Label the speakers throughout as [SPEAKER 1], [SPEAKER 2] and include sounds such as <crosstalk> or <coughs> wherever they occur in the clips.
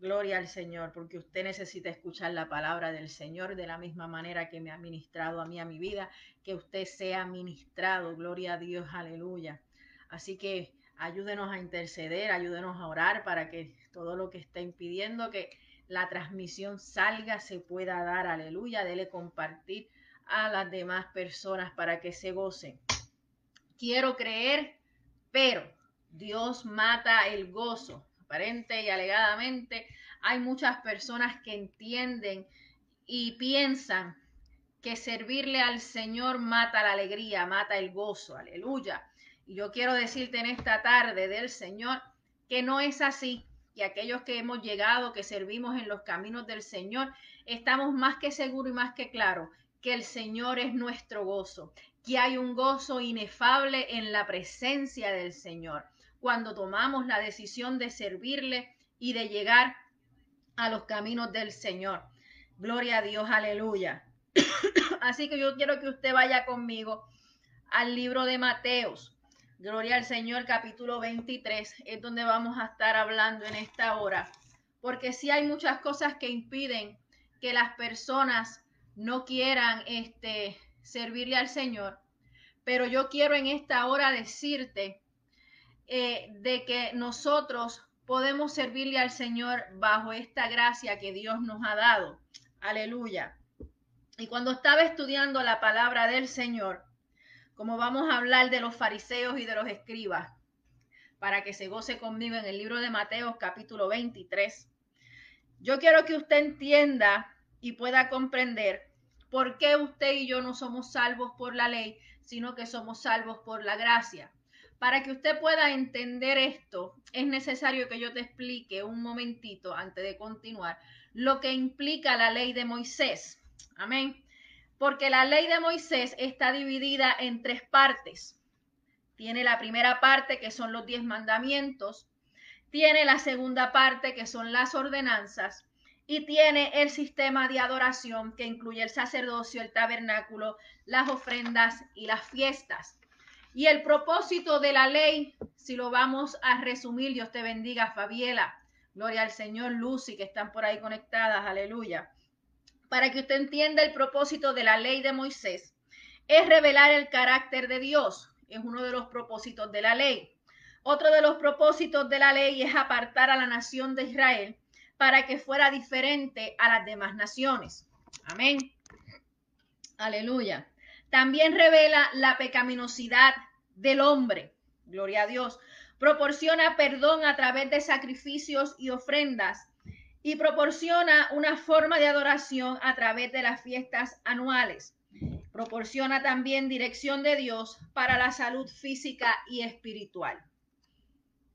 [SPEAKER 1] Gloria al Señor, porque usted necesita escuchar la palabra del Señor de la misma manera que me ha ministrado a mí, a mi vida, que usted sea ministrado. Gloria a Dios, aleluya. Así que ayúdenos a interceder, ayúdenos a orar para que todo lo que está impidiendo que la transmisión salga se pueda dar, aleluya. Dele compartir a las demás personas para que se gocen. Quiero creer, pero Dios mata el gozo y alegadamente, hay muchas personas que entienden y piensan que servirle al Señor mata la alegría, mata el gozo, aleluya. Y yo quiero decirte en esta tarde del Señor que no es así, que aquellos que hemos llegado, que servimos en los caminos del Señor, estamos más que seguros y más que claros que el Señor es nuestro gozo, que hay un gozo inefable en la presencia del Señor cuando tomamos la decisión de servirle y de llegar a los caminos del Señor. Gloria a Dios, aleluya. <coughs> Así que yo quiero que usted vaya conmigo al libro de Mateos. Gloria al Señor, capítulo 23, es donde vamos a estar hablando en esta hora. Porque sí hay muchas cosas que impiden que las personas no quieran este, servirle al Señor. Pero yo quiero en esta hora decirte eh, de que nosotros podemos servirle al Señor bajo esta gracia que Dios nos ha dado. Aleluya. Y cuando estaba estudiando la palabra del Señor, como vamos a hablar de los fariseos y de los escribas, para que se goce conmigo en el libro de Mateo capítulo 23, yo quiero que usted entienda y pueda comprender por qué usted y yo no somos salvos por la ley, sino que somos salvos por la gracia. Para que usted pueda entender esto, es necesario que yo te explique un momentito antes de continuar lo que implica la ley de Moisés. Amén. Porque la ley de Moisés está dividida en tres partes. Tiene la primera parte que son los diez mandamientos, tiene la segunda parte que son las ordenanzas y tiene el sistema de adoración que incluye el sacerdocio, el tabernáculo, las ofrendas y las fiestas. Y el propósito de la ley, si lo vamos a resumir, Dios te bendiga, Fabiela. Gloria al Señor, Lucy, que están por ahí conectadas, aleluya. Para que usted entienda el propósito de la ley de Moisés, es revelar el carácter de Dios. Es uno de los propósitos de la ley. Otro de los propósitos de la ley es apartar a la nación de Israel para que fuera diferente a las demás naciones. Amén. Aleluya. También revela la pecaminosidad del hombre. Gloria a Dios. Proporciona perdón a través de sacrificios y ofrendas y proporciona una forma de adoración a través de las fiestas anuales. Proporciona también dirección de Dios para la salud física y espiritual.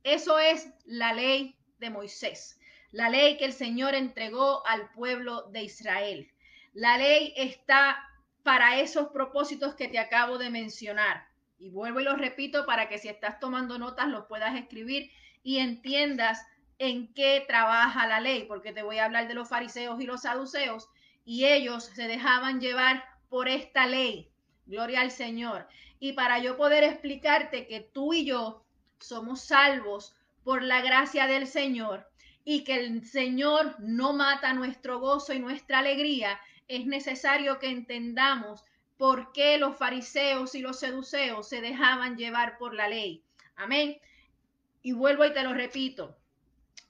[SPEAKER 1] Eso es la ley de Moisés, la ley que el Señor entregó al pueblo de Israel. La ley está para esos propósitos que te acabo de mencionar. Y vuelvo y lo repito para que si estás tomando notas los puedas escribir y entiendas en qué trabaja la ley, porque te voy a hablar de los fariseos y los saduceos, y ellos se dejaban llevar por esta ley. Gloria al Señor. Y para yo poder explicarte que tú y yo somos salvos por la gracia del Señor y que el Señor no mata nuestro gozo y nuestra alegría, es necesario que entendamos por qué los fariseos y los seduceos se dejaban llevar por la ley. Amén. Y vuelvo y te lo repito.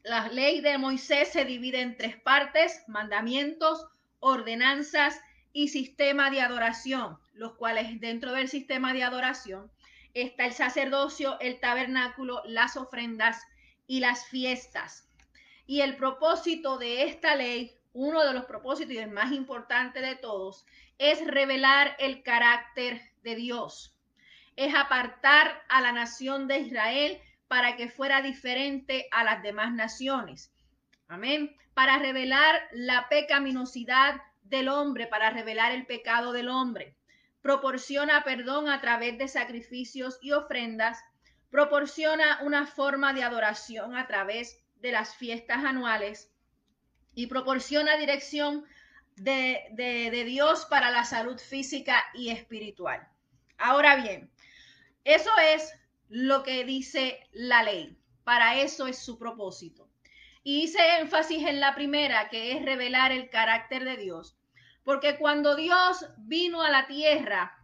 [SPEAKER 1] La ley de Moisés se divide en tres partes, mandamientos, ordenanzas y sistema de adoración, los cuales dentro del sistema de adoración está el sacerdocio, el tabernáculo, las ofrendas y las fiestas. Y el propósito de esta ley, uno de los propósitos y el más importante de todos, es revelar el carácter de Dios. Es apartar a la nación de Israel para que fuera diferente a las demás naciones. Amén. Para revelar la pecaminosidad del hombre, para revelar el pecado del hombre. Proporciona perdón a través de sacrificios y ofrendas. Proporciona una forma de adoración a través de las fiestas anuales y proporciona dirección de, Dios para la salud física y espiritual. Ahora bien, eso es lo que dice la ley. Para eso es su propósito. Y hice énfasis en la primera, que es revelar el carácter de Dios. Porque cuando Dios vino a la tierra,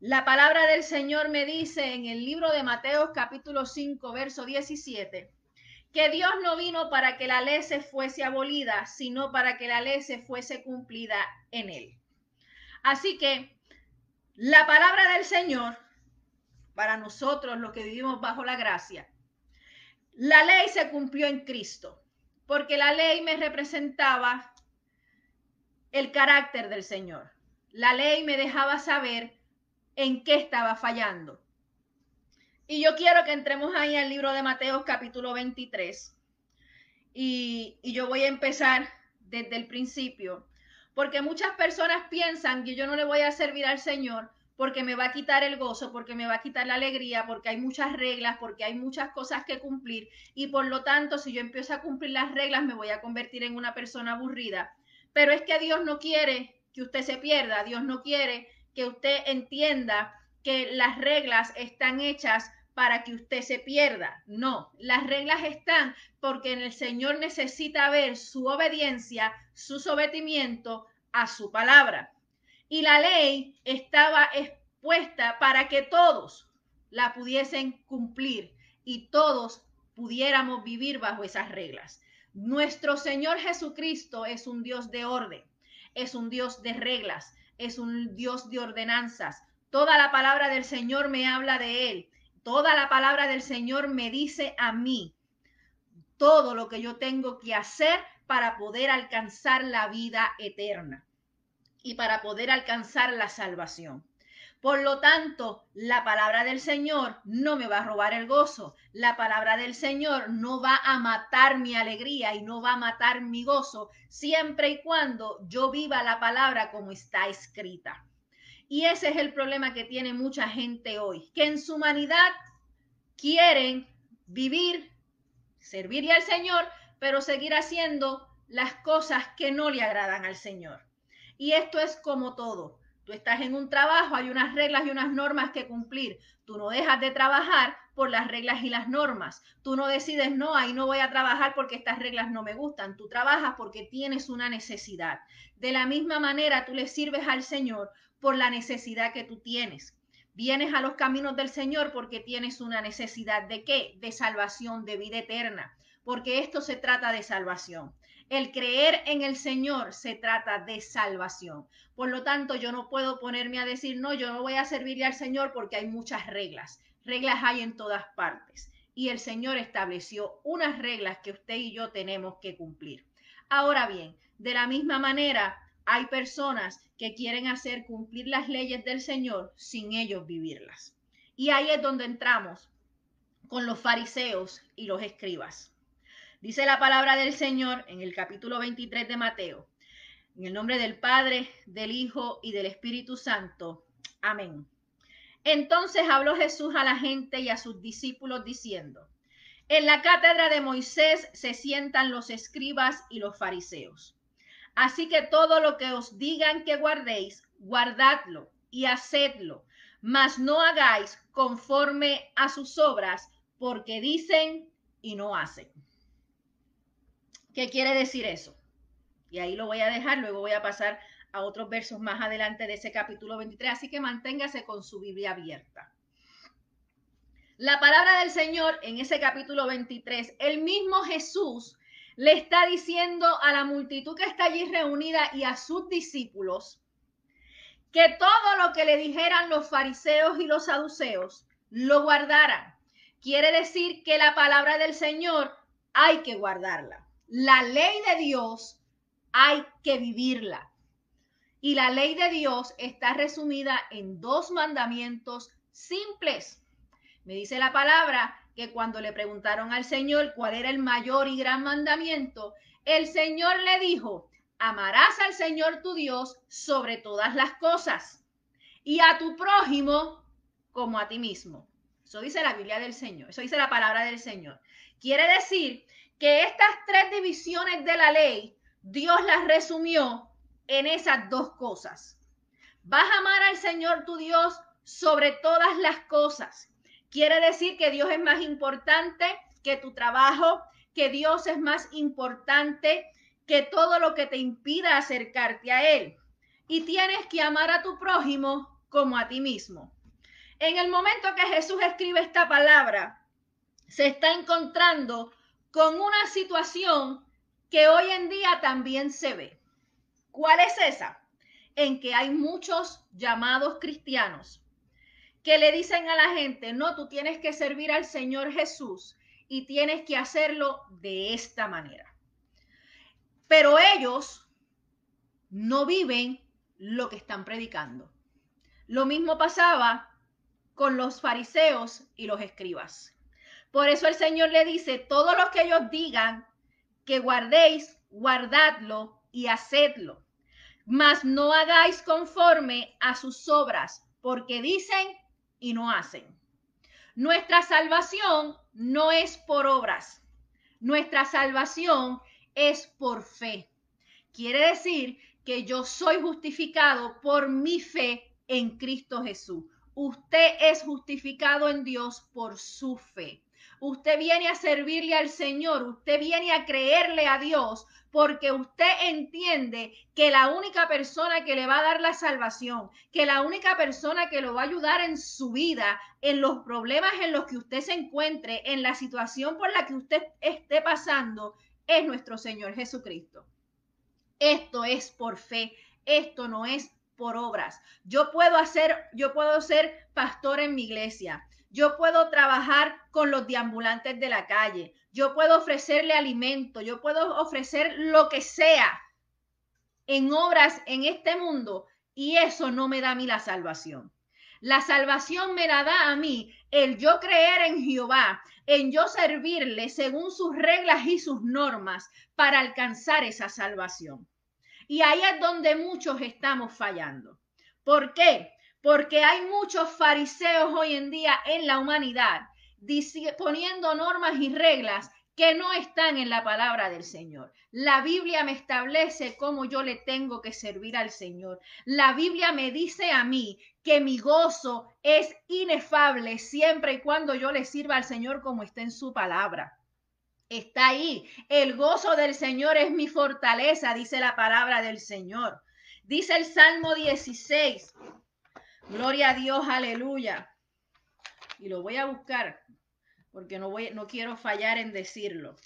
[SPEAKER 1] la palabra del Señor me dice en el libro de Mateo capítulo 5, verso 17, que Dios no vino para que la ley se fuese abolida, sino para que la ley se fuese cumplida en él. Así que la palabra del Señor, para nosotros los que vivimos bajo la gracia, la ley se cumplió en Cristo, porque la ley me representaba el carácter del Señor. La ley me dejaba saber en qué estaba fallando. Y yo quiero que entremos ahí al libro de Mateo capítulo 23. Y, y, yo voy a empezar desde el principio, porque muchas personas piensan que yo no le voy a servir al Señor porque me va a quitar el gozo, porque me va a quitar la alegría, porque hay muchas reglas, porque hay muchas cosas que cumplir y por lo tanto si yo empiezo a cumplir las reglas me voy a convertir en una persona aburrida. Pero es que Dios no quiere que usted se pierda, Dios no quiere que usted entienda que las reglas están hechas para que usted se pierda. No, las reglas están porque el Señor necesita ver su obediencia, su sometimiento a su palabra. Y la ley estaba expuesta para que todos la pudiesen cumplir y todos pudiéramos vivir bajo esas reglas. Nuestro Señor Jesucristo es un Dios de orden, es un Dios de reglas, es un Dios de ordenanzas, Toda la palabra del Señor me habla de Él. Toda la palabra del Señor me dice a mí todo lo que yo tengo que hacer para poder alcanzar la vida eterna y para poder alcanzar la salvación. Por lo tanto, la palabra del Señor no me va a robar el gozo. La palabra del Señor no va a matar mi alegría y no va a matar mi gozo, siempre y cuando yo viva la palabra como está escrita. Y ese es el problema que tiene mucha gente hoy, que en su humanidad quieren vivir, servirle al Señor, pero seguir haciendo las cosas que no le agradan al Señor. Y esto es como todo. Tú estás en un trabajo, hay unas reglas y unas normas que cumplir. Tú no dejas de trabajar por las reglas y las normas. Tú no decides, no, ahí no voy a trabajar porque estas reglas no me gustan. Tú trabajas porque tienes una necesidad. De la misma manera, tú le sirves al Señor por la necesidad que tú tienes. Vienes a los caminos del Señor porque tienes una necesidad de qué? De salvación, de vida eterna, porque esto se trata de salvación. El creer en el Señor se trata de salvación. Por lo tanto, yo no puedo ponerme a decir, no, yo no voy a servirle al Señor porque hay muchas reglas. Reglas hay en todas partes. Y el Señor estableció unas reglas que usted y yo tenemos que cumplir. Ahora bien, de la misma manera, hay personas que quieren hacer cumplir las leyes del Señor sin ellos vivirlas. Y ahí es donde entramos con los fariseos y los escribas. Dice la palabra del Señor en el capítulo 23 de Mateo. En el nombre del Padre, del Hijo y del Espíritu Santo. Amén. Entonces habló Jesús a la gente y a sus discípulos diciendo, en la cátedra de Moisés se sientan los escribas y los fariseos. Así que todo lo que os digan que guardéis, guardadlo y hacedlo, mas no hagáis conforme a sus obras, porque dicen y no hacen. ¿Qué quiere decir eso? Y ahí lo voy a dejar, luego voy a pasar a otros versos más adelante de ese capítulo 23, así que manténgase con su Biblia abierta. La palabra del Señor en ese capítulo 23, el mismo Jesús le está diciendo a la multitud que está allí reunida y a sus discípulos que todo lo que le dijeran los fariseos y los saduceos lo guardaran. Quiere decir que la palabra del Señor hay que guardarla. La ley de Dios hay que vivirla. Y la ley de Dios está resumida en dos mandamientos simples. Me dice la palabra que cuando le preguntaron al Señor cuál era el mayor y gran mandamiento, el Señor le dijo, amarás al Señor tu Dios sobre todas las cosas y a tu prójimo como a ti mismo. Eso dice la Biblia del Señor, eso dice la palabra del Señor. Quiere decir que estas tres divisiones de la ley, Dios las resumió en esas dos cosas. Vas a amar al Señor tu Dios sobre todas las cosas Quiere decir que Dios es más importante que tu trabajo, que Dios es más importante que todo lo que te impida acercarte a Él. Y tienes que amar a tu prójimo como a ti mismo. En el momento que Jesús escribe esta palabra, se está encontrando con una situación que hoy en día también se ve. ¿Cuál es esa? En que hay muchos llamados cristianos que le dicen a la gente, no, tú tienes que servir al Señor Jesús y tienes que hacerlo de esta manera. Pero ellos no viven lo que están predicando. Lo mismo pasaba con los fariseos y los escribas. Por eso el Señor le dice, todo lo que ellos digan que guardéis, guardadlo y hacedlo. Mas no hagáis conforme a sus obras, porque dicen y no hacen. Nuestra salvación no es por obras. Nuestra salvación es por fe. Quiere decir que yo soy justificado por mi fe en Cristo Jesús. Usted es justificado en Dios por su fe. Usted viene a servirle al Señor, usted viene a creerle a Dios porque usted entiende que la única persona que le va a dar la salvación, que la única persona que lo va a ayudar en su vida, en los problemas en los que usted se encuentre, en la situación por la que usted esté pasando, es nuestro Señor Jesucristo. Esto es por fe, esto no es por obras. Yo puedo hacer, yo puedo ser pastor en mi iglesia. Yo puedo trabajar con los deambulantes de la calle. Yo puedo ofrecerle alimento. Yo puedo ofrecer lo que sea en obras en este mundo y eso no me da a mí la salvación. La salvación me la da a mí el yo creer en Jehová, en yo servirle según sus reglas y sus normas para alcanzar esa salvación. Y ahí es donde muchos estamos fallando. ¿Por qué? Porque hay muchos fariseos hoy en día en la humanidad poniendo normas y reglas que no están en la palabra del Señor. La Biblia me establece cómo yo le tengo que servir al Señor. La Biblia me dice a mí que mi gozo es inefable siempre y cuando yo le sirva al Señor como está en su palabra. Está ahí. El gozo del Señor es mi fortaleza, dice la palabra del Señor. Dice el Salmo 16, Gloria a Dios, aleluya. Y lo voy a buscar porque no, voy, no quiero fallar en decirlo.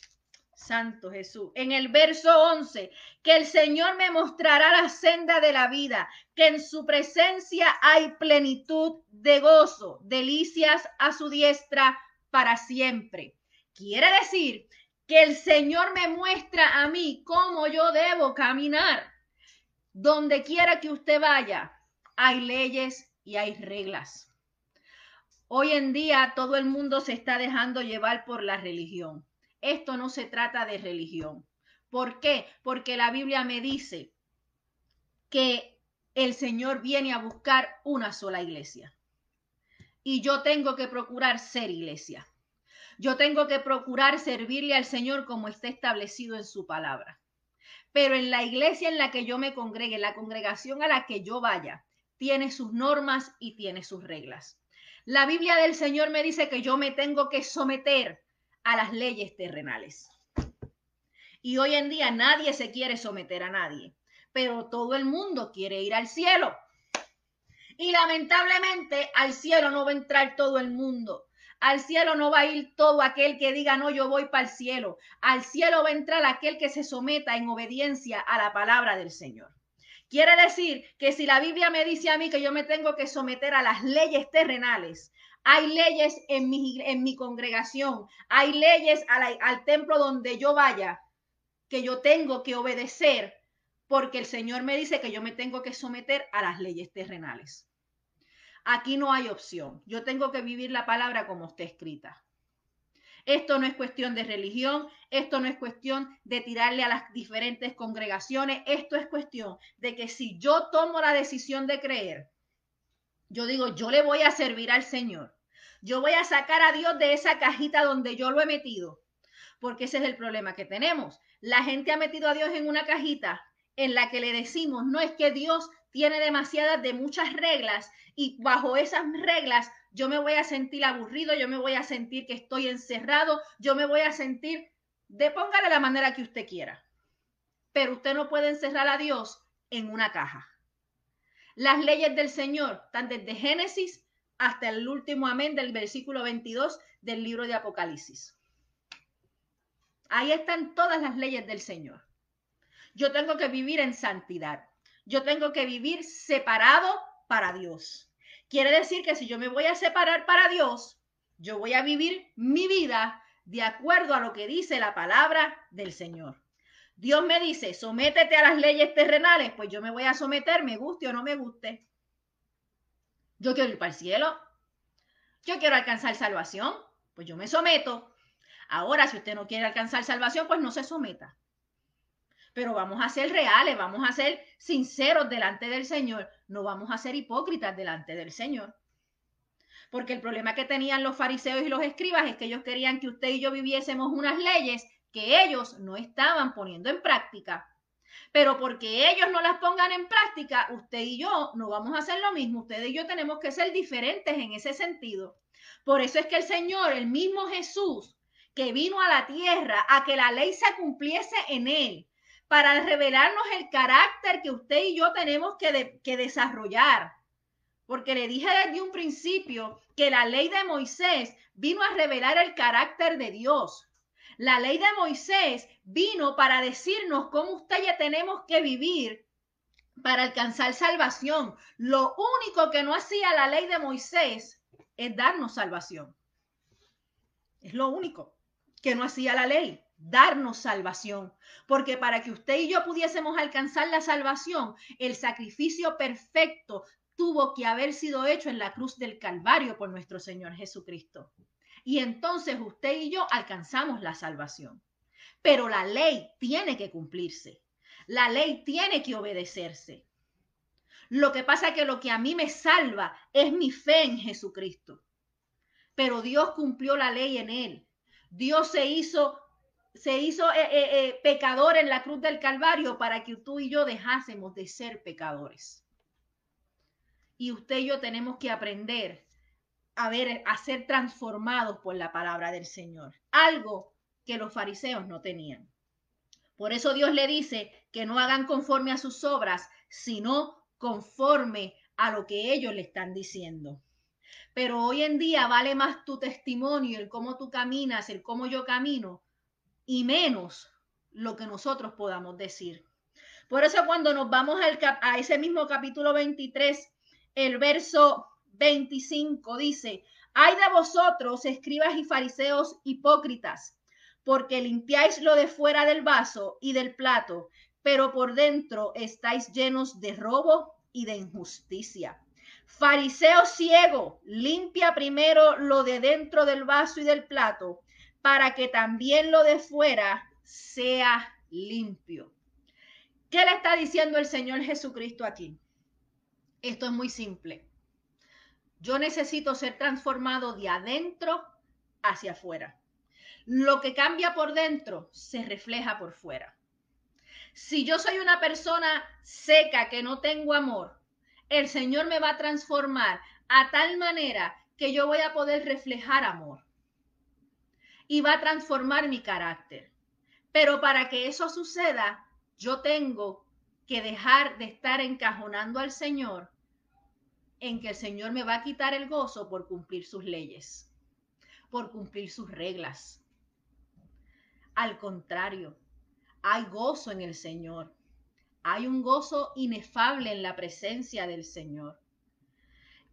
[SPEAKER 1] Santo Jesús. En el verso 11, que el Señor me mostrará la senda de la vida, que en su presencia hay plenitud de gozo, delicias a su diestra para siempre. Quiere decir que el Señor me muestra a mí cómo yo debo caminar. Donde quiera que usted vaya, hay leyes y hay reglas. Hoy en día todo el mundo se está dejando llevar por la religión. Esto no se trata de religión. ¿Por qué? Porque la Biblia me dice que el Señor viene a buscar una sola iglesia. Y yo tengo que procurar ser iglesia. Yo tengo que procurar servirle al Señor como está establecido en su palabra. Pero en la iglesia en la que yo me congregue, la congregación a la que yo vaya, tiene sus normas y tiene sus reglas. La Biblia del Señor me dice que yo me tengo que someter a las leyes terrenales. Y hoy en día nadie se quiere someter a nadie, pero todo el mundo quiere ir al cielo. Y lamentablemente al cielo no va a entrar todo el mundo. Al cielo no va a ir todo aquel que diga, no, yo voy para el cielo. Al cielo va a entrar aquel que se someta en obediencia a la palabra del Señor. Quiere decir que si la Biblia me dice a mí que yo me tengo que someter a las leyes terrenales, hay leyes en mi, en mi congregación, hay leyes al templo donde yo vaya que yo tengo que obedecer porque el Señor me dice que yo me tengo que someter a las leyes terrenales. Aquí no hay opción. Yo tengo que vivir la palabra como está escrita. Esto no es cuestión de religión, esto no es cuestión de tirarle a las diferentes congregaciones, esto es cuestión de que si yo tomo la decisión de creer, yo digo, yo le voy a servir al Señor, yo voy a sacar a Dios de esa cajita donde yo lo he metido, porque ese es el problema que tenemos. La gente ha metido a Dios en una cajita en la que le decimos, no es que Dios tiene demasiadas de muchas reglas y bajo esas reglas yo me voy a sentir aburrido, yo me voy a sentir que estoy encerrado, yo me voy a sentir Depóngale la manera que usted quiera. Pero usted no puede encerrar a Dios en una caja. Las leyes del Señor están desde Génesis hasta el último amén del versículo 22 del libro de Apocalipsis. Ahí están todas las leyes del Señor. Yo tengo que vivir en santidad. Yo tengo que vivir separado para Dios. Quiere decir que si yo me voy a separar para Dios, yo voy a vivir mi vida de acuerdo a lo que dice la palabra del Señor. Dios me dice, sométete a las leyes terrenales, pues yo me voy a someter, me guste o no me guste. Yo quiero ir para el cielo. Yo quiero alcanzar salvación, pues yo me someto. Ahora, si usted no quiere alcanzar salvación, pues no se someta. Pero vamos a ser reales, vamos a ser sinceros delante del Señor, no vamos a ser hipócritas delante del Señor. Porque el problema que tenían los fariseos y los escribas es que ellos querían que usted y yo viviésemos unas leyes que ellos no estaban poniendo en práctica. Pero porque ellos no las pongan en práctica, usted y yo no vamos a hacer lo mismo. Usted y yo tenemos que ser diferentes en ese sentido. Por eso es que el Señor, el mismo Jesús, que vino a la tierra a que la ley se cumpliese en él, para revelarnos el carácter que usted y yo tenemos que, que desarrollar. Porque le dije desde un principio que la ley de Moisés vino a revelar el carácter de Dios. La ley de Moisés vino para decirnos cómo usted ya tenemos que vivir para alcanzar salvación. Lo único que no hacía la ley de Moisés es darnos salvación. Es lo único que no hacía la ley, darnos salvación. Porque para que usted y yo pudiésemos alcanzar la salvación, el sacrificio perfecto tuvo que haber sido hecho en la cruz del Calvario por nuestro Señor Jesucristo. Y entonces usted y yo alcanzamos la salvación. Pero la ley tiene que cumplirse. La ley tiene que obedecerse. Lo que pasa es que lo que a mí me salva es mi fe en Jesucristo. Pero Dios cumplió la ley en él. Dios se hizo se hizo eh, eh, eh, pecador en la cruz del Calvario para que tú y yo dejásemos de ser pecadores. Y usted y yo tenemos que aprender a ver, a ser transformados por la palabra del Señor. Algo que los fariseos no tenían. Por eso Dios le dice que no hagan conforme a sus obras, sino conforme a lo que ellos le están diciendo. Pero hoy en día vale más tu testimonio, el cómo tú caminas, el cómo yo camino, y menos lo que nosotros podamos decir. Por eso cuando nos vamos al a ese mismo capítulo 23, el verso 25 dice, hay de vosotros, escribas y fariseos hipócritas, porque limpiáis lo de fuera del vaso y del plato, pero por dentro estáis llenos de robo y de injusticia. Fariseo ciego, limpia primero lo de dentro del vaso y del plato, para que también lo de fuera sea limpio. ¿Qué le está diciendo el Señor Jesucristo aquí? Esto es muy simple. Yo necesito ser transformado de adentro hacia afuera. Lo que cambia por dentro se refleja por fuera. Si yo soy una persona seca que no tengo amor, el Señor me va a transformar a tal manera que yo voy a poder reflejar amor. Y va a transformar mi carácter. Pero para que eso suceda, yo tengo que dejar de estar encajonando al Señor en que el Señor me va a quitar el gozo por cumplir sus leyes, por cumplir sus reglas. Al contrario, hay gozo en el Señor. Hay un gozo inefable en la presencia del Señor.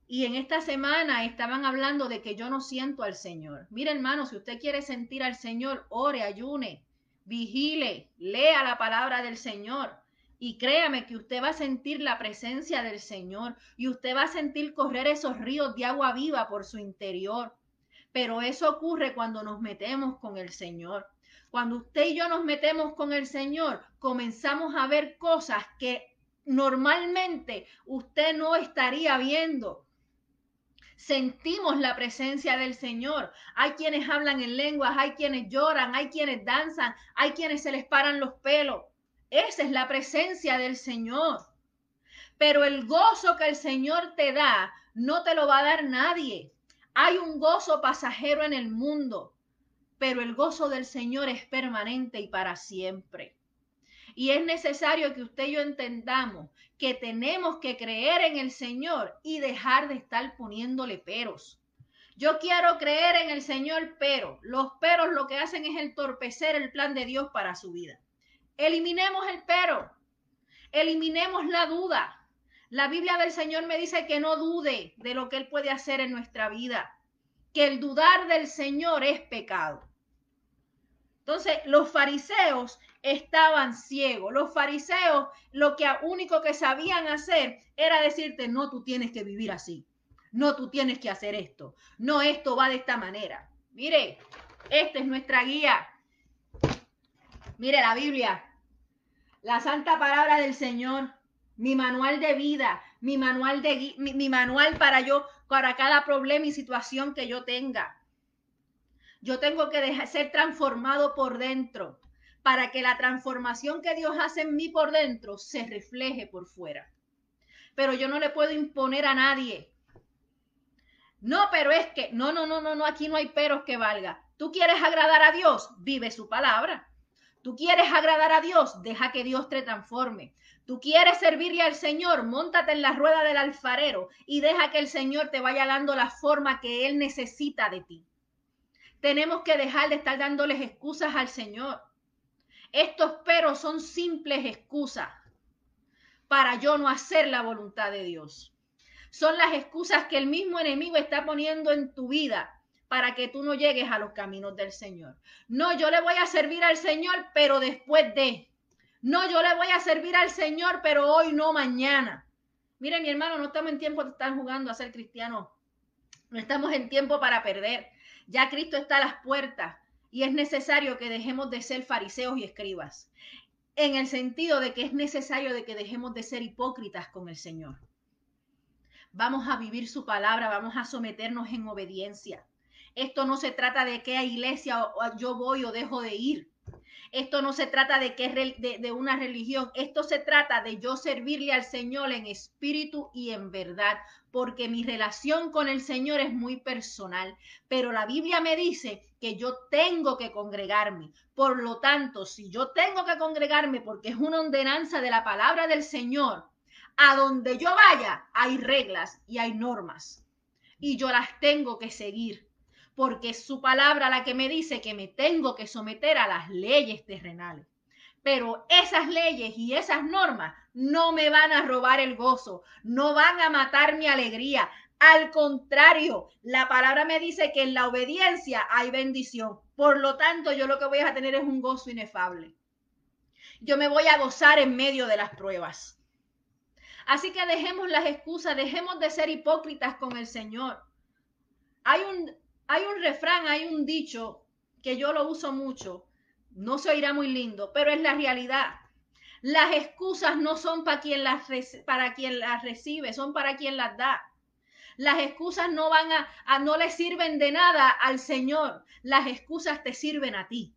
[SPEAKER 1] Y en esta semana estaban hablando de que yo no siento al Señor. Mire, hermano, si usted quiere sentir al Señor, ore, ayune, vigile, lea la palabra del Señor. Y créame que usted va a sentir la presencia del Señor y usted va a sentir correr esos ríos de agua viva por su interior. Pero eso ocurre cuando nos metemos con el Señor. Cuando usted y yo nos metemos con el Señor, comenzamos a ver cosas que normalmente usted no estaría viendo. Sentimos la presencia del Señor. Hay quienes hablan en lenguas, hay quienes lloran, hay quienes danzan, hay quienes se les paran los pelos. Esa es la presencia del Señor. Pero el gozo que el Señor te da, no te lo va a dar nadie. Hay un gozo pasajero en el mundo. pero el gozo del Señor es permanente y para siempre. Y es necesario que usted y yo entendamos que tenemos que creer en el Señor y dejar de estar poniéndole peros. Yo quiero creer en el Señor, pero los peros lo que hacen es entorpecer el plan de Dios para su vida. Eliminemos el pero, eliminemos la duda. La Biblia del Señor me dice que no dude de lo que Él puede hacer en nuestra vida, que el dudar del Señor es pecado. Entonces, los fariseos estaban ciegos. Los fariseos lo que único que sabían hacer era decirte, no, tú tienes que vivir así. No, tú tienes que hacer esto. No, esto va de esta manera. Mire, esta es nuestra guía. Mire la Biblia, la santa palabra del Señor, mi manual de vida, mi manual de mi, manual para yo para cada problema y situación que yo tenga. Yo tengo que dejar, ser transformado por dentro para que la transformación que Dios hace en mí por dentro se refleje por fuera. Pero yo no le puedo imponer a nadie. No, pero es que, no, no, no, no, no, aquí no hay peros que valga. Tú quieres agradar a Dios, vive su palabra. Tú quieres agradar a Dios, deja que Dios te transforme. Tú quieres servirle al Señor, montate en la rueda del alfarero y deja que el Señor te vaya dando la forma que Él necesita de ti. Tenemos que dejar de estar dándoles excusas al Señor. Estos peros son simples excusas para yo no hacer la voluntad de Dios. Son las excusas que el mismo enemigo está poniendo en tu vida para que tú no llegues a los caminos del Señor. No, yo le voy a servir al Señor, pero después de. No, yo le voy a servir al Señor, pero hoy no mañana. Mire, mi hermano, no estamos en tiempo de estar jugando a ser cristiano. No estamos en tiempo para perder. Ya Cristo está a las puertas y es necesario que dejemos de ser fariseos y escribas, en el sentido de que es necesario de que dejemos de ser hipócritas con el Señor. Vamos a vivir su palabra, vamos a someternos en obediencia. Esto no se trata de qué iglesia yo voy o dejo de ir. Esto no se trata de, que, de, de una religión, esto se trata de yo servirle al Señor en espíritu y en verdad, porque mi relación con el Señor es muy personal, pero la Biblia me dice que yo tengo que congregarme. Por lo tanto, si yo tengo que congregarme porque es una ordenanza de la palabra del Señor, a donde yo vaya hay reglas y hay normas. Y yo las tengo que seguir porque es su palabra la que me dice que me tengo que someter a las leyes terrenales. Pero esas leyes y esas normas no me van a robar el gozo, no van a matar mi alegría. Al contrario, la palabra me dice que en la obediencia hay bendición. Por lo tanto, yo lo que voy a tener es un gozo inefable. Yo me voy a gozar en medio de las pruebas. Así que dejemos las excusas, dejemos de ser hipócritas con el Señor. Hay un, hay un refrán, hay un dicho que yo lo uso mucho, no se oirá muy lindo, pero es la realidad. Las excusas no son para quien las, para quien las recibe, son para quien las da. Las excusas no van a, a, no le sirven de nada al Señor. Las excusas te sirven a ti.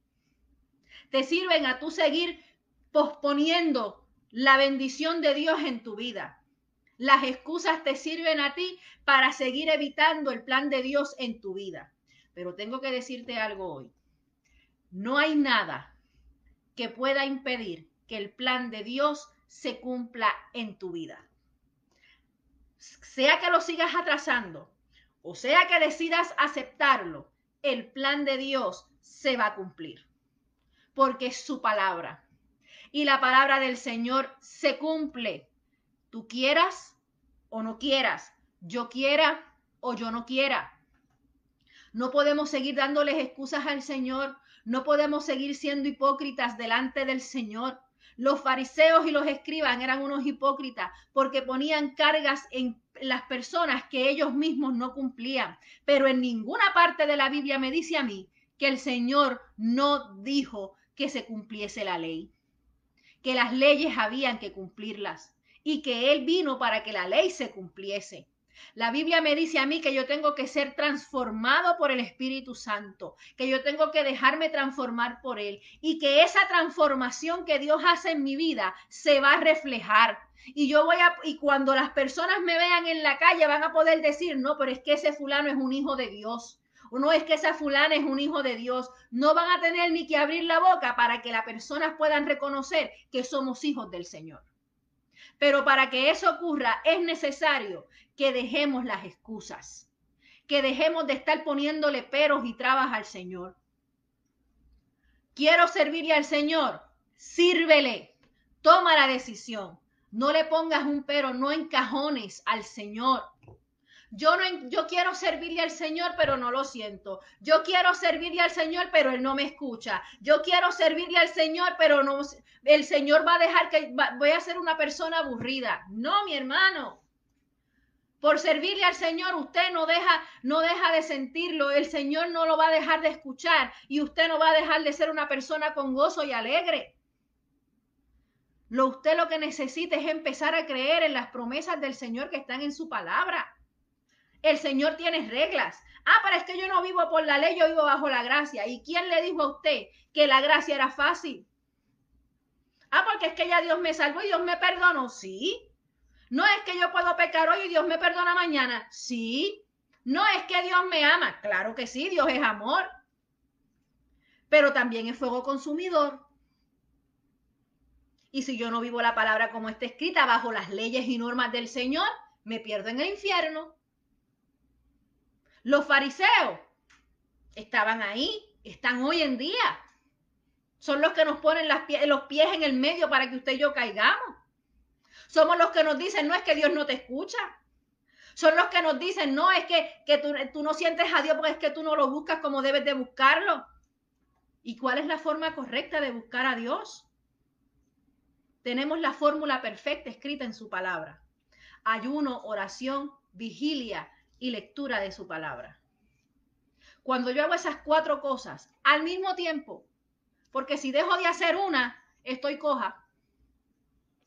[SPEAKER 1] Te sirven a tú seguir posponiendo la bendición de Dios en tu vida. Las excusas te sirven a ti para seguir evitando el plan de Dios en tu vida. Pero tengo que decirte algo hoy. No hay nada que pueda impedir que el plan de Dios se cumpla en tu vida. Sea que lo sigas atrasando o sea que decidas aceptarlo, el plan de Dios se va a cumplir. Porque es su palabra. Y la palabra del Señor se cumple tú quieras o no quieras, yo quiera o yo no quiera. No podemos seguir dándoles excusas al Señor, no podemos seguir siendo hipócritas delante del Señor. Los fariseos y los escribas eran unos hipócritas porque ponían cargas en las personas que ellos mismos no cumplían. Pero en ninguna parte de la Biblia me dice a mí que el Señor no dijo que se cumpliese la ley, que las leyes habían que cumplirlas y que Él vino para que la ley se cumpliese. La Biblia me dice a mí que yo tengo que ser transformado por el Espíritu Santo, que yo tengo que dejarme transformar por Él y que esa transformación que Dios hace en mi vida se va a reflejar. Y yo voy a, y cuando las personas me vean en la calle van a poder decir, no, pero es que ese fulano es un hijo de Dios no es que esa fulana es un hijo de Dios. No van a tener ni que abrir la boca para que las personas puedan reconocer que somos hijos del Señor. Pero para que eso ocurra es necesario que dejemos las excusas, que dejemos de estar poniéndole peros y trabas al Señor. Quiero servirle al Señor, sírvele, toma la decisión. No le pongas un pero, no encajones al Señor. Yo, no, yo quiero servirle al Señor, pero no lo siento. Yo quiero servirle al Señor, pero Él no me escucha. Yo quiero servirle al Señor, pero no, el Señor va a dejar que voy a ser una persona aburrida. No, mi hermano. Por servirle al Señor, usted no deja, no deja de sentirlo. El Señor no lo va a dejar de escuchar y usted no va a dejar de ser una persona con gozo y alegre. Lo usted lo que necesita es empezar a creer en las promesas del Señor que están en su palabra. El Señor tiene reglas. Ah, pero es que yo no vivo por la ley, yo vivo bajo la gracia. ¿Y quién le dijo a usted que la gracia era fácil? Ah, porque es que ya Dios me salvó y Dios me perdonó. Sí. No es que yo puedo pecar hoy y Dios me perdona mañana. Sí. No es que Dios me ama. Claro que sí, Dios es amor. Pero también es fuego consumidor. Y si yo no vivo la palabra como está escrita bajo las leyes y normas del Señor, me pierdo en el infierno. Los fariseos estaban ahí, están hoy en día. Son los que nos ponen los pies en el medio para que usted y yo caigamos. Somos los que nos dicen, no es que Dios no te escucha. Son los que nos dicen, no es que, que tú, tú no sientes a Dios porque es que tú no lo buscas como debes de buscarlo. ¿Y cuál es la forma correcta de buscar a Dios? Tenemos la fórmula perfecta escrita en su palabra. Ayuno, oración, vigilia y lectura de su palabra. Cuando yo hago esas cuatro cosas al mismo tiempo, porque si dejo de hacer una, estoy coja.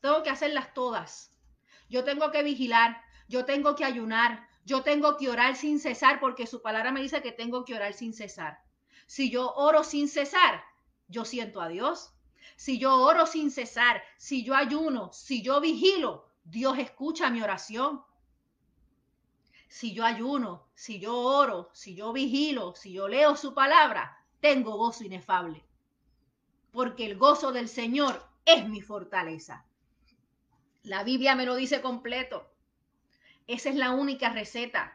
[SPEAKER 1] Tengo que hacerlas todas. Yo tengo que vigilar, yo tengo que ayunar, yo tengo que orar sin cesar, porque su palabra me dice que tengo que orar sin cesar. Si yo oro sin cesar, yo siento a Dios. Si yo oro sin cesar, si yo ayuno, si yo vigilo, Dios escucha mi oración si yo ayuno, si yo oro, si yo vigilo, si yo leo su palabra, tengo gozo inefable. Porque el gozo del Señor es mi fortaleza. La Biblia me lo dice completo. Esa es la única receta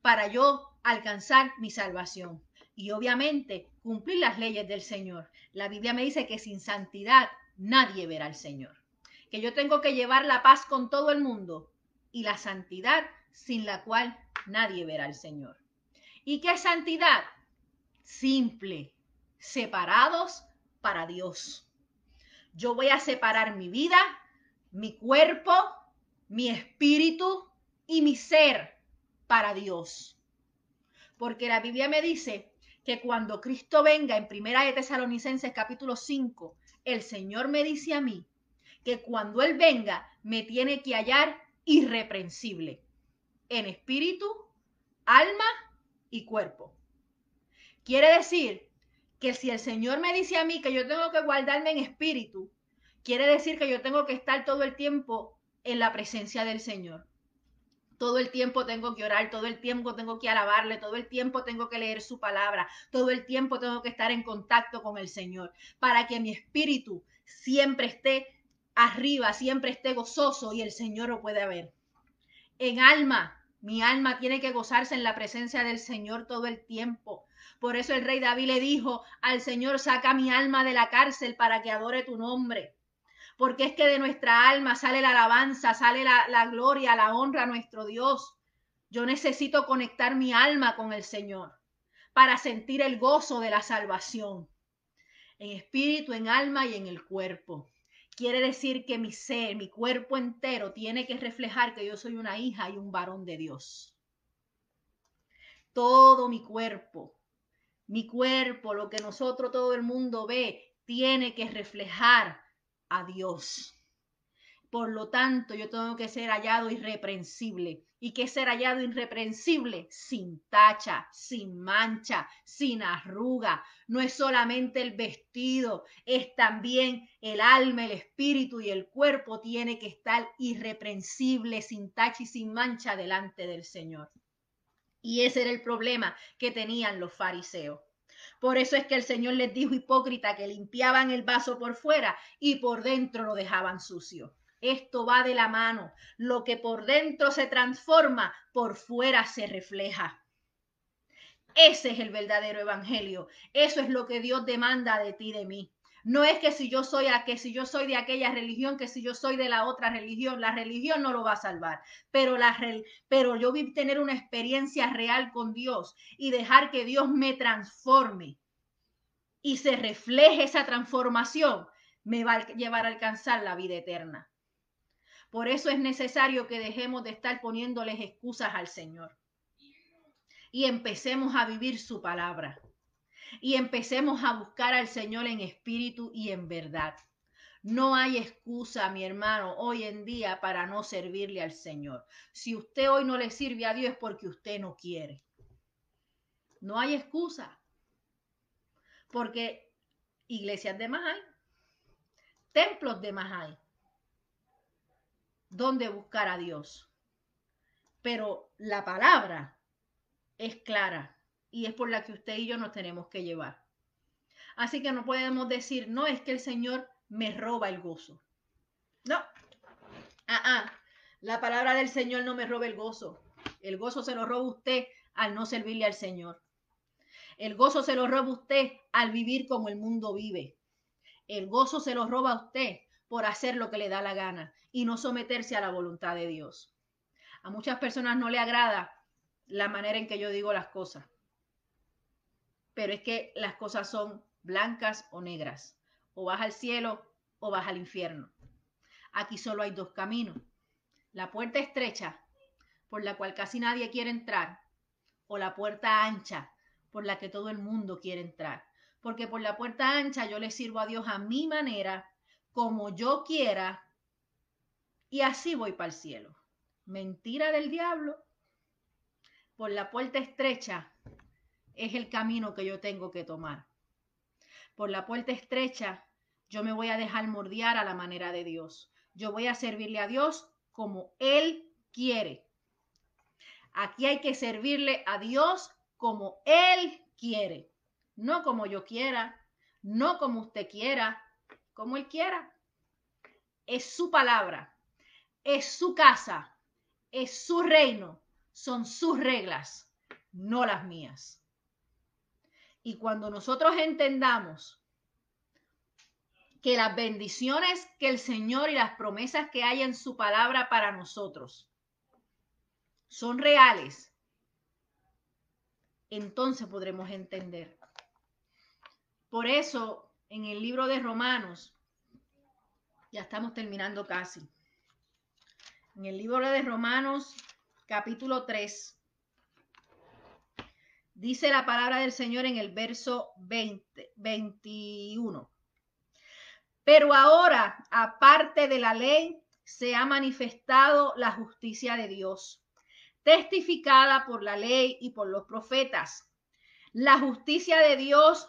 [SPEAKER 1] para yo alcanzar mi salvación. Y obviamente cumplir las leyes del Señor. La Biblia me dice que sin santidad nadie verá al Señor. Que yo tengo que llevar la paz con todo el mundo y la santidad sin la cual nadie verá al Señor. ¿Y qué santidad? Simple, separados para Dios. Yo voy a separar mi vida, mi cuerpo, mi espíritu y mi ser para Dios. Porque la Biblia me dice que cuando Cristo venga en Primera de Tesalonicenses capítulo 5, el Señor me dice a mí que cuando Él venga me tiene que hallar irreprensible en espíritu, alma y cuerpo. Quiere decir que si el Señor me dice a mí que yo tengo que guardarme en espíritu, quiere decir que yo tengo que estar todo el tiempo en la presencia del Señor. Todo el tiempo tengo que orar, todo el tiempo tengo que alabarle, todo el tiempo tengo que leer su palabra, todo el tiempo tengo que estar en contacto con el Señor para que mi espíritu siempre esté arriba, siempre esté gozoso y el Señor lo pueda ver en alma. Mi alma tiene que gozarse en la presencia del Señor todo el tiempo. Por eso el rey David le dijo al Señor, saca mi alma de la cárcel para que adore tu nombre. Porque es que de nuestra alma sale la alabanza, sale la, la gloria, la honra a nuestro Dios. Yo necesito conectar mi alma con el Señor para sentir el gozo de la salvación. En espíritu, en alma y en el cuerpo. Quiere decir que mi ser, mi cuerpo entero tiene que reflejar que yo soy una hija y un varón de Dios. Todo mi cuerpo, mi cuerpo, lo que nosotros todo el mundo ve, tiene que reflejar a Dios. Por lo tanto, yo tengo que ser hallado irreprensible. ¿Y que ser hallado irreprensible? Sin tacha, sin mancha, sin arruga. No es solamente el vestido, es también el alma, el espíritu y el cuerpo tiene que estar irreprensible, sin tacha y sin mancha delante del Señor. Y ese era el problema que tenían los fariseos. Por eso es que el Señor les dijo hipócrita que limpiaban el vaso por fuera y por dentro lo dejaban sucio. Esto va de la mano. Lo que por dentro se transforma, por fuera se refleja. Ese es el verdadero evangelio. Eso es lo que Dios demanda de ti, de mí. No es que si yo soy a que si yo soy de aquella religión, que si yo soy de la otra religión, la religión no lo va a salvar, pero la pero yo a tener una experiencia real con Dios y dejar que Dios me transforme y se refleje esa transformación, me va a llevar a alcanzar la vida eterna. Por eso es necesario que dejemos de estar poniéndoles excusas al Señor y empecemos a vivir su palabra y empecemos a buscar al Señor en espíritu y en verdad. No hay excusa, mi hermano, hoy en día para no servirle al Señor. Si usted hoy no le sirve a Dios es porque usted no quiere. No hay excusa. Porque iglesias de más hay, templos de más hay, donde buscar a Dios. Pero la palabra es clara y es por la que usted y yo nos tenemos que llevar. Así que no podemos decir, no, es que el Señor me roba el gozo. No. Ah, ah. La palabra del Señor no me roba el gozo. El gozo se lo roba usted al no servirle al Señor. El gozo se lo roba usted al vivir como el mundo vive. El gozo se lo roba a usted por hacer lo que le da la gana y no someterse a la voluntad de Dios. A muchas personas no le agrada la manera en que yo digo las cosas pero es que las cosas son blancas o negras. O vas al cielo o vas al infierno. Aquí solo hay dos caminos. La puerta estrecha, por la cual casi nadie quiere entrar, o la puerta ancha, por la que todo el mundo quiere entrar. Porque por la puerta ancha yo le sirvo a Dios a mi manera, como yo quiera, y así voy para el cielo. Mentira del diablo. Por la puerta estrecha es el camino que yo tengo que tomar. Por la puerta estrecha, yo me voy a dejar mordiar a la manera de Dios. Yo voy a servirle a Dios como Él quiere. Aquí hay que servirle a Dios como Él quiere, no como yo quiera, no como usted quiera, como Él quiera. Es su palabra, es su casa, es su reino, son sus reglas, no las mías. Y cuando nosotros entendamos que las bendiciones que el Señor y las promesas que hay en su palabra para nosotros son reales, entonces podremos entender. Por eso, en el libro de Romanos, ya estamos terminando casi. En el libro de Romanos, capítulo 3, Dice la palabra del Señor en el verso 20, 21. Pero ahora, aparte de la ley, se ha manifestado la justicia de Dios, testificada por la ley y por los profetas. La justicia de Dios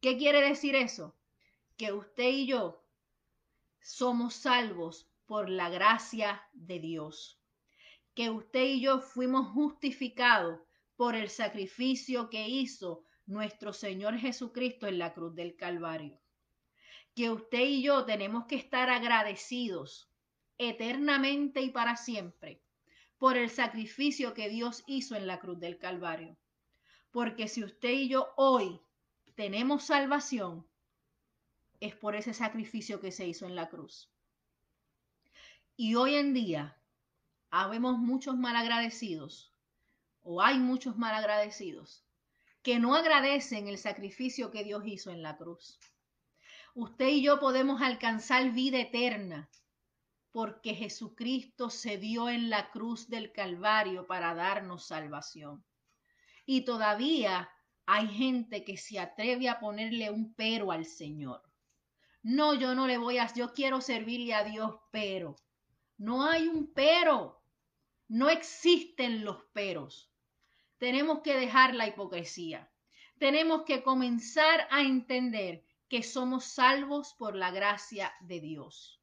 [SPEAKER 1] ¿Qué quiere decir eso? Que usted y yo somos salvos por la gracia de Dios. Que usted y yo fuimos justificados por el sacrificio que hizo nuestro Señor Jesucristo en la cruz del Calvario. Que usted y yo tenemos que estar agradecidos eternamente y para siempre por el sacrificio que Dios hizo en la cruz del Calvario. Porque si usted y yo hoy tenemos salvación, es por ese sacrificio que se hizo en la cruz. Y hoy en día habemos muchos malagradecidos, o hay muchos malagradecidos, que no agradecen el sacrificio que Dios hizo en la cruz. Usted y yo podemos alcanzar vida eterna porque Jesucristo se dio en la cruz del Calvario para darnos salvación. Y todavía hay gente que se atreve a ponerle un pero al Señor. No, yo no le voy a, yo quiero servirle a Dios, pero no hay un pero. No existen los peros. Tenemos que dejar la hipocresía. Tenemos que comenzar a entender que somos salvos por la gracia de Dios,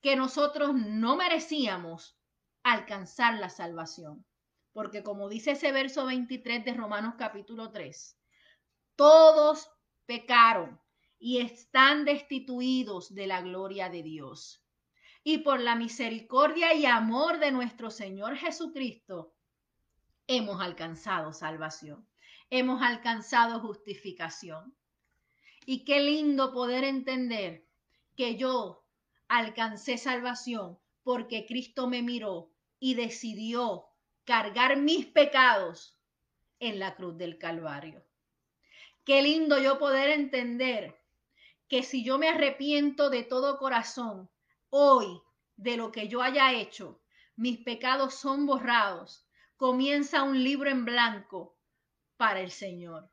[SPEAKER 1] que nosotros no merecíamos alcanzar la salvación, porque como dice ese verso 23 de Romanos capítulo 3, todos pecaron y están destituidos de la gloria de Dios y por la misericordia y amor de nuestro Señor Jesucristo, hemos alcanzado salvación, hemos alcanzado justificación. Y qué lindo poder entender que yo alcancé salvación porque Cristo me miró y decidió cargar mis pecados en la cruz del Calvario. Qué lindo yo poder entender que si yo me arrepiento de todo corazón hoy de lo que yo haya hecho, mis pecados son borrados, comienza un libro en blanco para el Señor.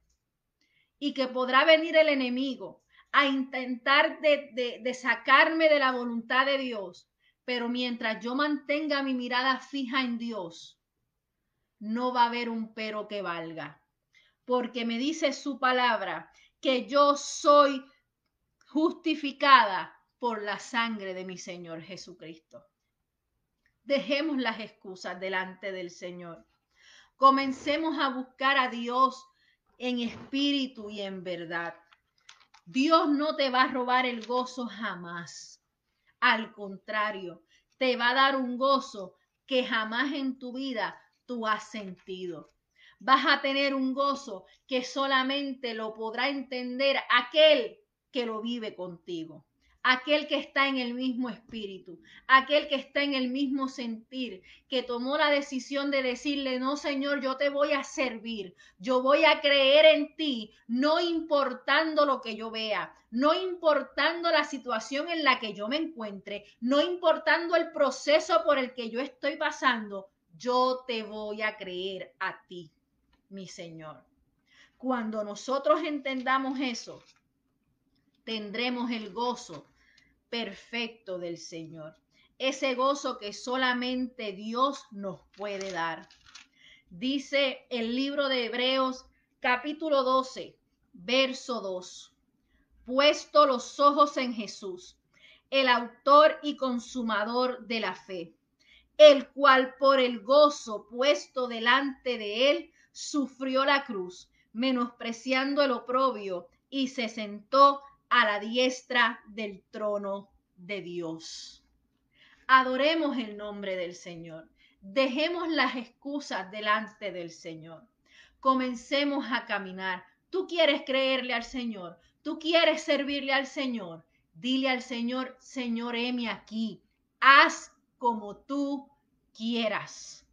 [SPEAKER 1] Y que podrá venir el enemigo a intentar de, de, sacarme de la voluntad de Dios, pero mientras yo mantenga mi mirada fija en Dios, no va a haber un pero que valga, porque me dice su palabra que yo soy justificada por la sangre de mi Señor Jesucristo. Dejemos las excusas delante del Señor. Comencemos a buscar a Dios en espíritu y en verdad. Dios no te va a robar el gozo jamás. Al contrario, te va a dar un gozo que jamás en tu vida tú has sentido. Vas a tener un gozo que solamente lo podrá entender aquel que lo vive contigo aquel que está en el mismo espíritu, aquel que está en el mismo sentir, que tomó la decisión de decirle, no Señor, yo te voy a servir, yo voy a creer en ti, no importando lo que yo vea, no importando la situación en la que yo me encuentre, no importando el proceso por el que yo estoy pasando, yo te voy a creer a ti, mi Señor. Cuando nosotros entendamos eso, tendremos el gozo perfecto del Señor. Ese gozo que solamente Dios nos puede dar. Dice el libro de Hebreos capítulo 12, verso 2. Puesto los ojos en Jesús, el autor y consumador de la fe, el cual por el gozo puesto delante de él sufrió la cruz, menospreciando el oprobio, y se sentó a la diestra del trono de Dios. Adoremos el nombre del Señor. Dejemos las excusas delante del Señor. Comencemos a caminar. Tú quieres creerle al Señor. Tú quieres servirle al Señor. Dile al Señor, Señor, heme aquí. Haz como tú quieras.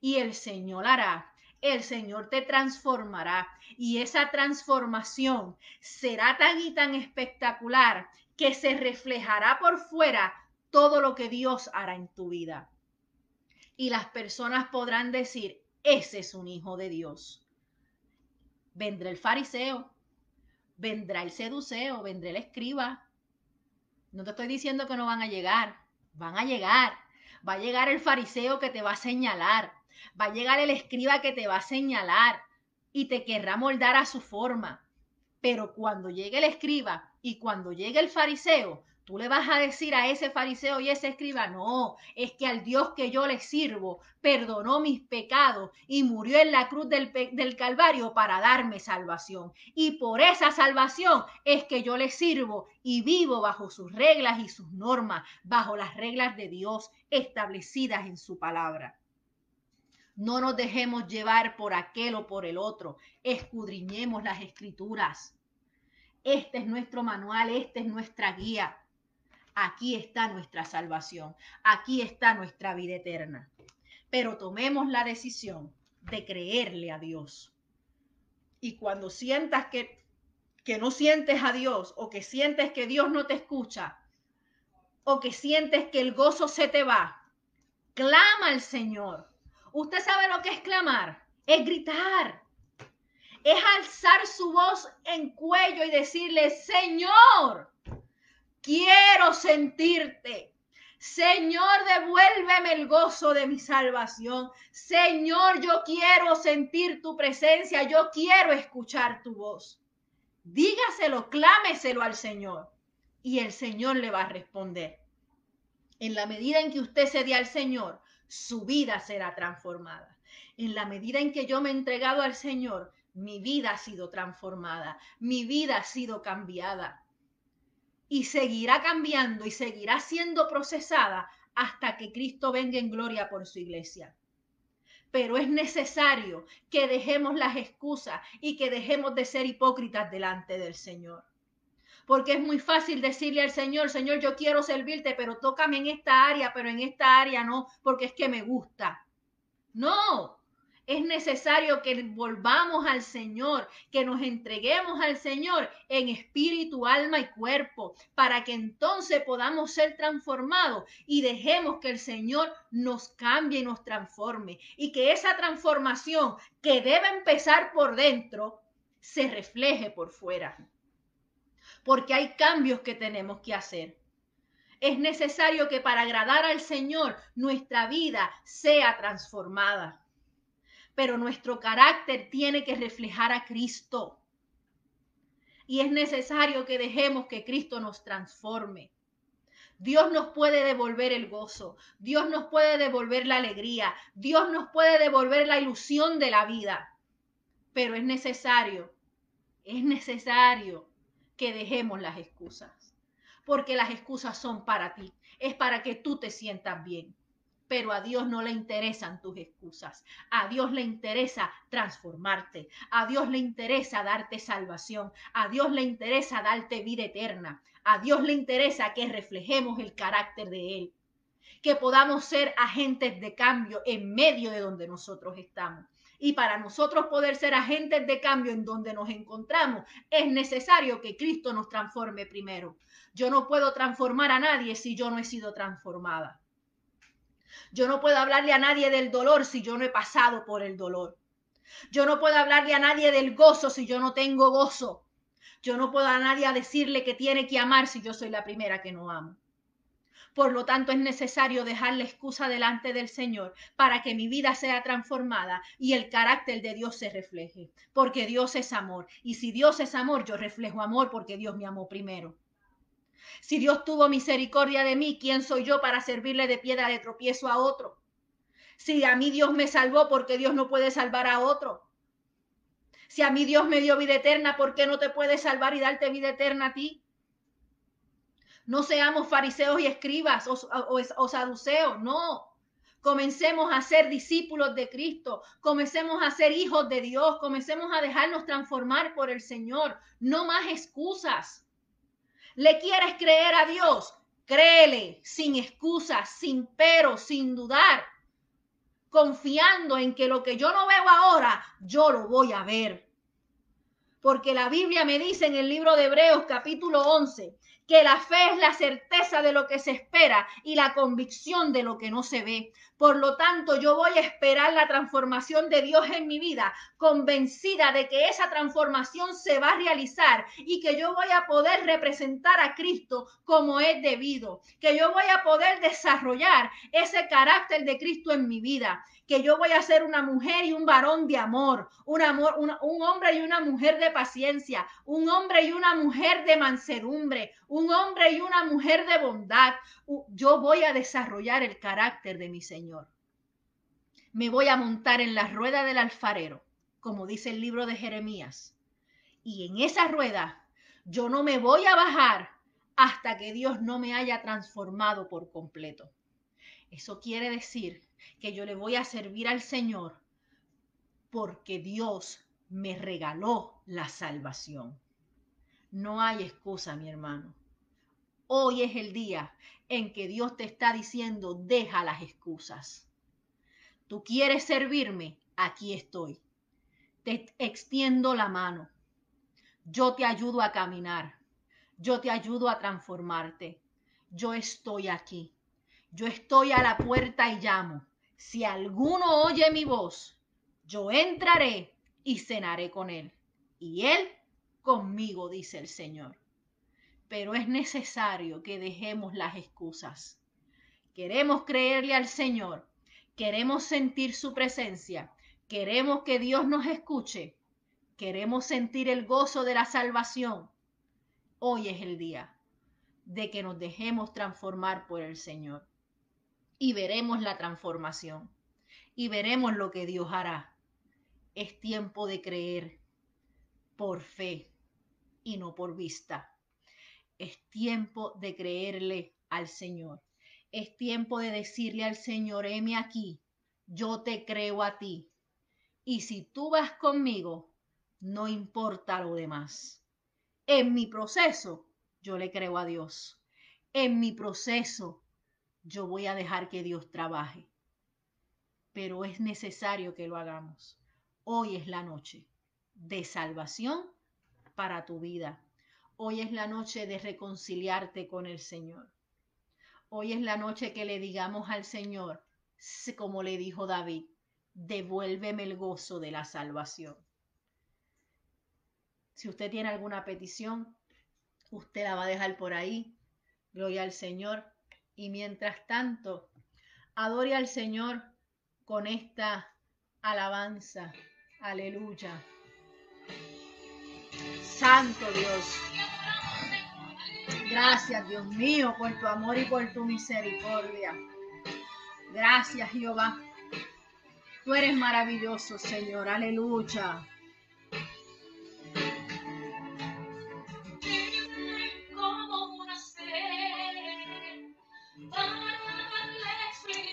[SPEAKER 1] Y el Señor hará el Señor te transformará y esa transformación será tan y tan espectacular que se reflejará por fuera todo lo que Dios hará en tu vida. Y las personas podrán decir, ese es un hijo de Dios. Vendrá el fariseo, vendrá el seduceo, vendrá el escriba. No te estoy diciendo que no van a llegar, van a llegar. Va a llegar el fariseo que te va a señalar, Va a llegar el escriba que te va a señalar y te querrá moldar a su forma. Pero cuando llegue el escriba y cuando llegue el fariseo, tú le vas a decir a ese fariseo y ese escriba, no, es que al Dios que yo le sirvo perdonó mis pecados y murió en la cruz del, del, Calvario para darme salvación. Y por esa salvación es que yo le sirvo y vivo bajo sus reglas y sus normas, bajo las reglas de Dios establecidas en su palabra. No nos dejemos llevar por aquel o por el otro. Escudriñemos las escrituras. Este es nuestro manual, esta es nuestra guía. Aquí está nuestra salvación, aquí está nuestra vida eterna. Pero tomemos la decisión de creerle a Dios. Y cuando sientas que, que no sientes a Dios o que sientes que Dios no te escucha o que sientes que el gozo se te va, clama al Señor. ¿Usted sabe lo que es clamar? Es gritar. Es alzar su voz en cuello y decirle, Señor, quiero sentirte. Señor, devuélveme el gozo de mi salvación. Señor, yo quiero sentir tu presencia, yo quiero escuchar tu voz. Dígaselo, clámeselo al Señor y el Señor le va a responder. En la medida en que usted se dé al Señor, su vida será transformada. En la medida en que yo me he entregado al Señor, mi vida ha sido transformada, mi vida ha sido cambiada y seguirá cambiando y seguirá siendo procesada hasta que Cristo venga en gloria por su iglesia. Pero es necesario que dejemos las excusas y que dejemos de ser hipócritas delante del Señor. Porque es muy fácil decirle al Señor, Señor, yo quiero servirte, pero tócame en esta área, pero en esta área no, porque es que me gusta. No, es necesario que volvamos al Señor, que nos entreguemos al Señor en espíritu, alma y cuerpo, para que entonces podamos ser transformados y dejemos que el Señor nos cambie y nos transforme. Y que esa transformación que debe empezar por dentro se refleje por fuera. Porque hay cambios que tenemos que hacer. Es necesario que para agradar al Señor nuestra vida sea transformada pero nuestro carácter tiene que reflejar a Cristo. Y es necesario que dejemos que Cristo nos transforme. Dios nos puede devolver el gozo, Dios nos puede devolver la alegría, Dios nos puede devolver la ilusión de la vida. Pero es necesario, es necesario que dejemos las excusas, porque las excusas son para ti, es para que tú te sientas bien pero a Dios no le interesan tus excusas. A Dios le interesa transformarte. A Dios le interesa darte salvación. A Dios le interesa darte vida eterna. A Dios le interesa que reflejemos el carácter de Él. Que podamos ser agentes de cambio en medio de donde nosotros estamos. Y para nosotros poder ser agentes de cambio en donde nos encontramos, es necesario que Cristo nos transforme primero. Yo no puedo transformar a nadie si yo no he sido transformada. Yo no puedo hablarle a nadie del dolor si yo no he pasado por el dolor. Yo no puedo hablarle a nadie del gozo si yo no tengo gozo. Yo no puedo a nadie decirle que tiene que amar si yo soy la primera que no amo. Por lo tanto, es necesario dejar la excusa delante del Señor para que mi vida sea transformada y el carácter de Dios se refleje, porque Dios es amor. Y si Dios es amor, yo reflejo amor porque Dios me amó primero. Si Dios tuvo misericordia de mí, ¿quién soy yo para servirle de piedra de tropiezo a otro? Si a mí Dios me salvó, ¿por qué Dios no puede salvar a otro? Si a mí Dios me dio vida eterna, ¿por qué no te puede salvar y darte vida eterna a ti? No seamos fariseos y escribas o, o saduceos, no. Comencemos a ser discípulos de Cristo, comencemos a ser hijos de Dios, comencemos a dejarnos transformar por el Señor. No más excusas. ¿Le quieres creer a Dios? Créele sin excusas, sin pero, sin dudar, confiando en que lo que yo no veo ahora, yo lo voy a ver. Porque la Biblia me dice en el libro de Hebreos capítulo 11 que la fe es la certeza de lo que se espera y la convicción de lo que no se ve. Por lo tanto, yo voy a esperar la transformación de Dios en mi vida, convencida de que esa transformación se va a realizar y que yo voy a poder representar a Cristo como es debido, que yo voy a poder desarrollar ese carácter de Cristo en mi vida, que yo voy a ser una mujer y un varón de amor, un, amor, un hombre y una mujer de paciencia, un hombre y una mujer de mansedumbre, un hombre y una mujer de bondad. Yo voy a desarrollar el carácter de mi Señor. Me voy a montar en la rueda del alfarero, como dice el libro de Jeremías. Y en esa rueda yo no me voy a bajar hasta que Dios no me haya transformado por completo. Eso quiere decir que yo le voy a servir al Señor porque Dios me regaló la salvación. No hay excusa, mi hermano. Hoy es el día en que Dios te está diciendo, deja las excusas. Tú quieres servirme, aquí estoy. Te extiendo la mano. Yo te ayudo a caminar. Yo te ayudo a transformarte. Yo estoy aquí. Yo estoy a la puerta y llamo. Si alguno oye mi voz, yo entraré y cenaré con él. Y él conmigo, dice el Señor. Pero es necesario que dejemos las excusas. Queremos creerle al Señor, queremos sentir su presencia, queremos que Dios nos escuche, queremos sentir el gozo de la salvación. Hoy es el día de que nos dejemos transformar por el Señor y veremos la transformación y veremos lo que Dios hará. Es tiempo de creer por fe y no por vista. Es tiempo de creerle al Señor. Es tiempo de decirle al Señor, heme aquí, yo te creo a ti. Y si tú vas conmigo, no importa lo demás. En mi proceso, yo le creo a Dios. En mi proceso, yo voy a dejar que Dios trabaje. Pero es necesario que lo hagamos. Hoy es la noche de salvación para tu vida. Hoy es la noche de reconciliarte con el Señor. Hoy es la noche que le digamos al Señor, como le dijo David, devuélveme el gozo de la salvación. Si usted tiene alguna petición, usted la va a dejar por ahí. Gloria al Señor. Y mientras tanto, adore al Señor con esta alabanza. Aleluya. Santo Dios. Gracias, Dios mío, por tu amor y por tu misericordia. Gracias, Jehová. Tú eres maravilloso, Señor. Aleluya.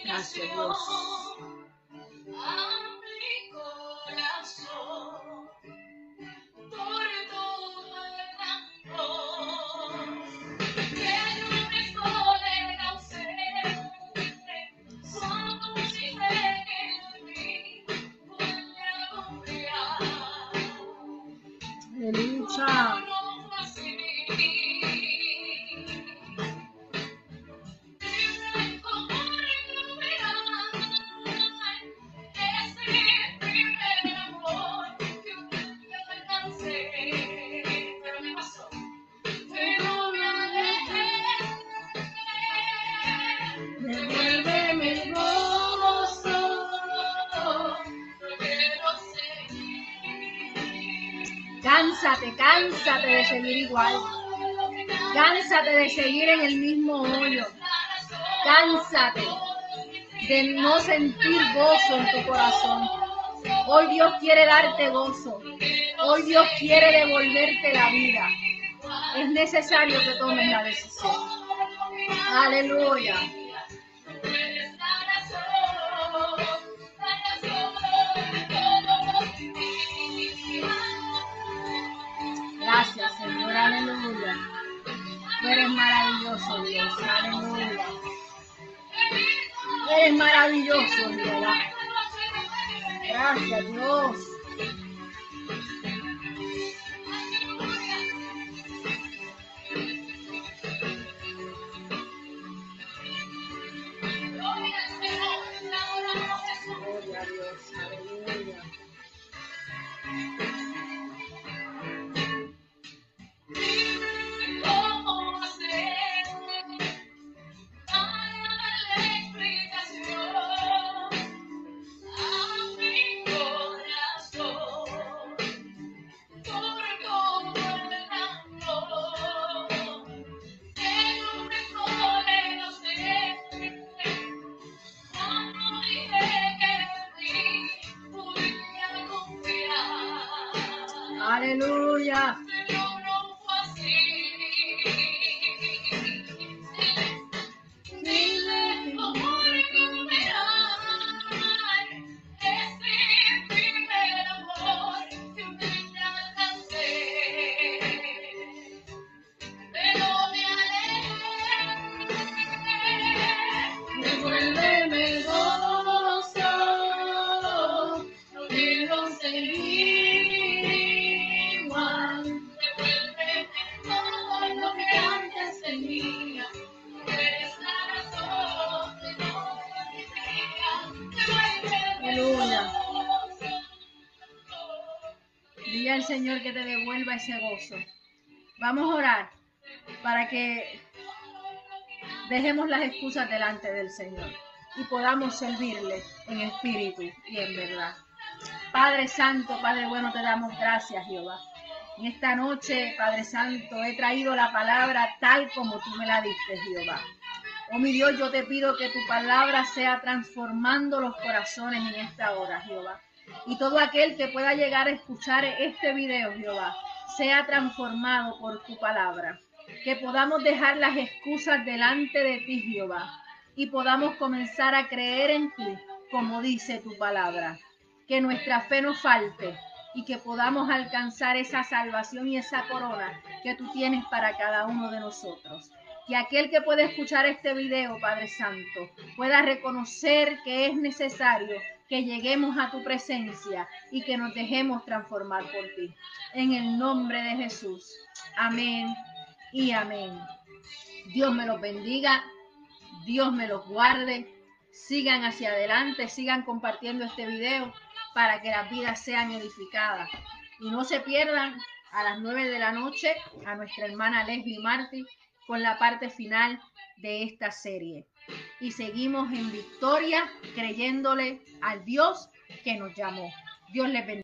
[SPEAKER 1] Gracias, Dios. Seguir en el mismo hoyo. Cánsate de no sentir gozo en tu corazón. Hoy Dios quiere darte gozo. Hoy Dios quiere devolverte la vida. Es necesario que tomes la decisión. Aleluya. Eres maravilloso, Dios, aleluya. Eres maravilloso, Dios. Gracias, Dios. Dile al Señor que te devuelva ese gozo. Vamos a orar para que dejemos las excusas delante del Señor y podamos servirle en espíritu y en verdad. Padre Santo, Padre bueno, te damos gracias, Jehová. En esta noche, Padre Santo, he traído la palabra tal como tú me la diste, Jehová. Oh mi Dios, yo te pido que tu palabra sea transformando los corazones en esta hora, Jehová. Y todo aquel que pueda llegar a escuchar este video, Jehová, sea transformado por tu palabra. Que podamos dejar las excusas delante de ti, Jehová, y podamos comenzar a creer en ti, como dice tu palabra. Que nuestra fe no falte y que podamos alcanzar esa salvación y esa corona que tú tienes para cada uno de nosotros que aquel que puede escuchar este video, Padre Santo, pueda reconocer que es necesario que lleguemos a tu presencia y que nos dejemos transformar por ti. En el nombre de Jesús. Amén y amén. Dios me los bendiga, Dios me los guarde. Sigan hacia adelante, sigan compartiendo este video para que las vidas sean edificadas. Y no se pierdan a las nueve de la noche a nuestra hermana Leslie Martí con la parte final de esta serie. Y seguimos en victoria creyéndole al Dios que nos llamó. Dios les bendiga.